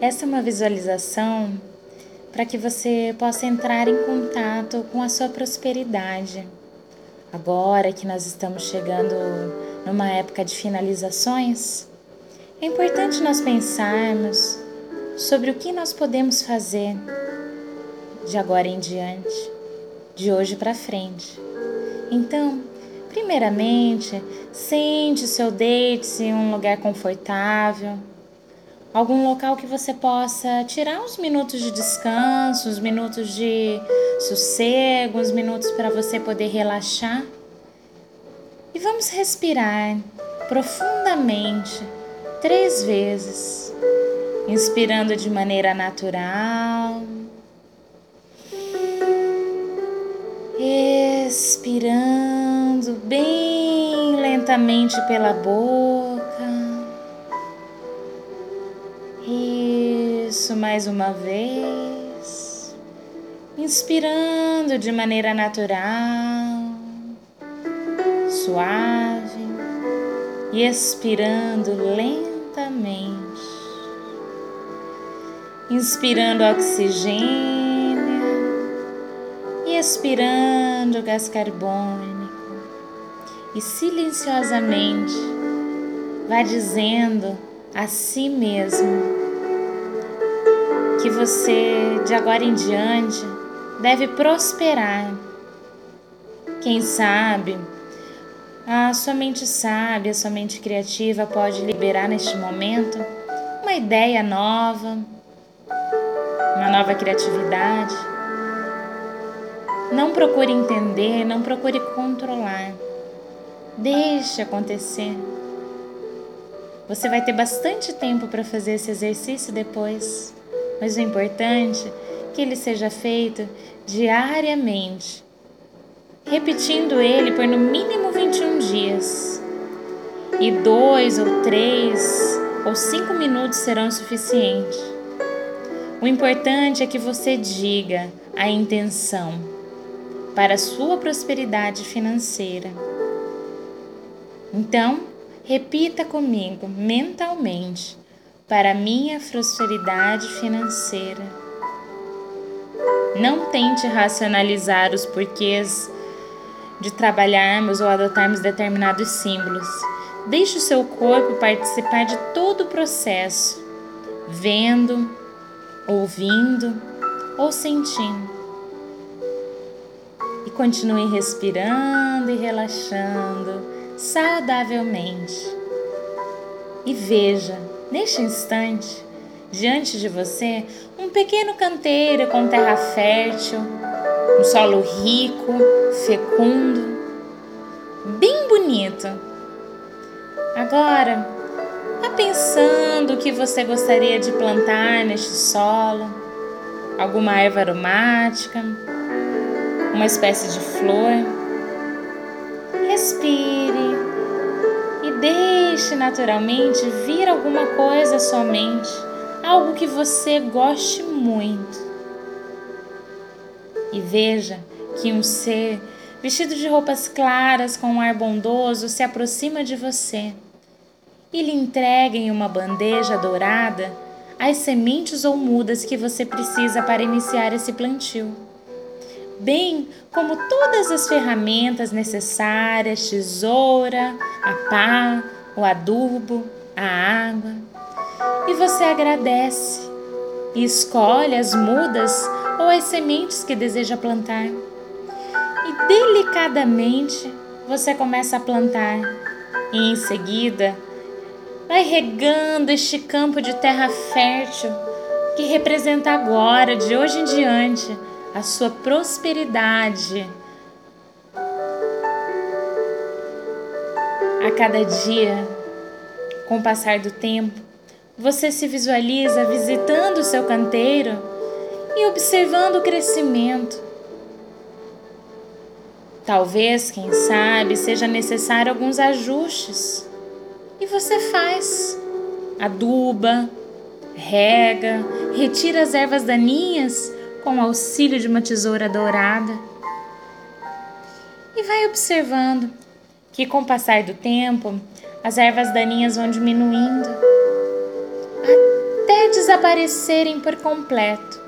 Essa é uma visualização para que você possa entrar em contato com a sua prosperidade. Agora que nós estamos chegando numa época de finalizações, é importante nós pensarmos sobre o que nós podemos fazer de agora em diante, de hoje para frente. Então, primeiramente, sente o seu deite em um lugar confortável, algum local que você possa tirar uns minutos de descanso, uns minutos de sossego, uns minutos para você poder relaxar. E vamos respirar profundamente três vezes, inspirando de maneira natural, expirando bem lentamente pela boca. Isso mais uma vez, inspirando de maneira natural, suave e expirando lentamente, inspirando oxigênio e expirando gás carbônico, e silenciosamente vai dizendo a si mesmo que você de agora em diante deve prosperar. Quem sabe a sua mente sábia, a sua mente criativa pode liberar neste momento uma ideia nova, uma nova criatividade. Não procure entender, não procure controlar. Deixe acontecer. Você vai ter bastante tempo para fazer esse exercício depois, mas o importante é que ele seja feito diariamente repetindo ele por no mínimo 21 dias. E dois ou três ou cinco minutos serão suficientes. O importante é que você diga a intenção para a sua prosperidade financeira. Então, repita comigo mentalmente para minha prosperidade financeira. Não tente racionalizar os porquês de trabalharmos ou adotarmos determinados símbolos. Deixe o seu corpo participar de todo o processo, vendo, ouvindo ou sentindo. E continue respirando e relaxando saudavelmente. E veja, neste instante, diante de você, um pequeno canteiro com terra fértil um solo rico, fecundo, bem bonito. Agora, vá pensando o que você gostaria de plantar neste solo, alguma erva aromática, uma espécie de flor. Respire deixe naturalmente vir alguma coisa à sua mente, algo que você goste muito. E veja que um ser vestido de roupas claras com um ar bondoso se aproxima de você e lhe entrega em uma bandeja dourada as sementes ou mudas que você precisa para iniciar esse plantio, bem como todas as ferramentas necessárias, tesoura, a pá, o adubo, a água. E você agradece e escolhe as mudas ou as sementes que deseja plantar. E delicadamente você começa a plantar, e em seguida vai regando este campo de terra fértil que representa agora, de hoje em diante, a sua prosperidade. A cada dia, com o passar do tempo, você se visualiza visitando o seu canteiro e observando o crescimento. Talvez, quem sabe, seja necessário alguns ajustes. E você faz. Aduba, rega, retira as ervas daninhas com o auxílio de uma tesoura dourada. E vai observando que, com o passar do tempo, as ervas daninhas vão diminuindo até desaparecerem por completo.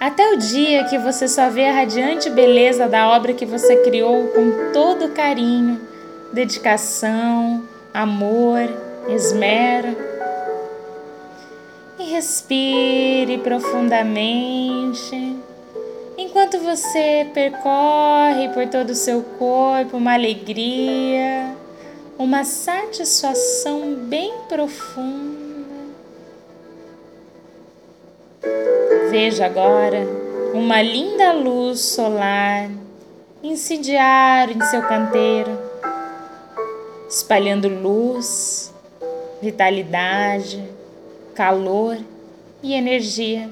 Até o dia que você só vê a radiante beleza da obra que você criou com todo carinho, dedicação, amor, esmero. Respire profundamente enquanto você percorre por todo o seu corpo uma alegria, uma satisfação bem profunda. Veja agora uma linda luz solar incendiar em seu canteiro, espalhando luz, vitalidade, calor e energia.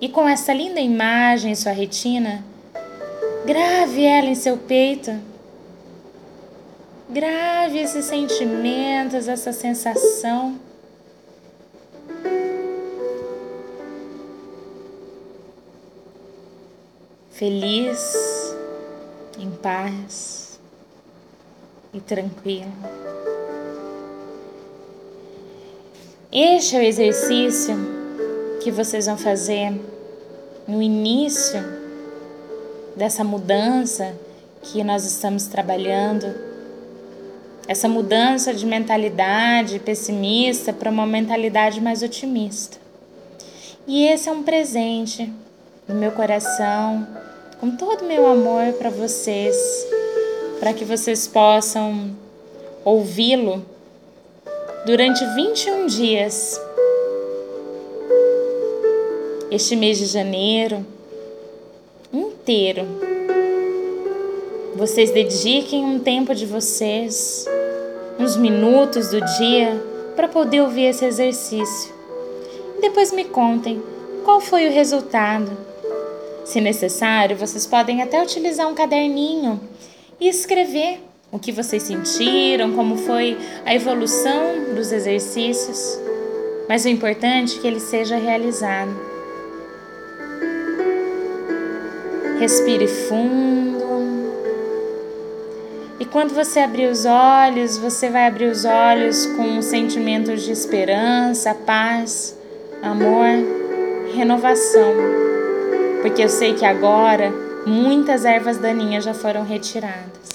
E com essa linda imagem em sua retina, grave ela em seu peito. Grave esses sentimentos, essa sensação. Feliz, em paz e tranquilo. Este é o exercício que vocês vão fazer no início dessa mudança que nós estamos trabalhando, essa mudança de mentalidade pessimista para uma mentalidade mais otimista. E esse é um presente do meu coração, com todo o meu amor para vocês, para que vocês possam ouvi-lo durante 21 dias este mês de janeiro inteiro. Vocês dediquem um tempo de vocês, uns minutos do dia, para poder ouvir esse exercício. Depois me contem qual foi o resultado. Se necessário, vocês podem até utilizar um caderninho e escrever o que vocês sentiram, como foi a evolução dos exercícios. Mas o importante é que ele seja realizado. Respire fundo. E quando você abrir os olhos, você vai abrir os olhos com sentimentos de esperança, paz, amor, renovação. Porque eu sei que agora muitas ervas daninhas já foram retiradas.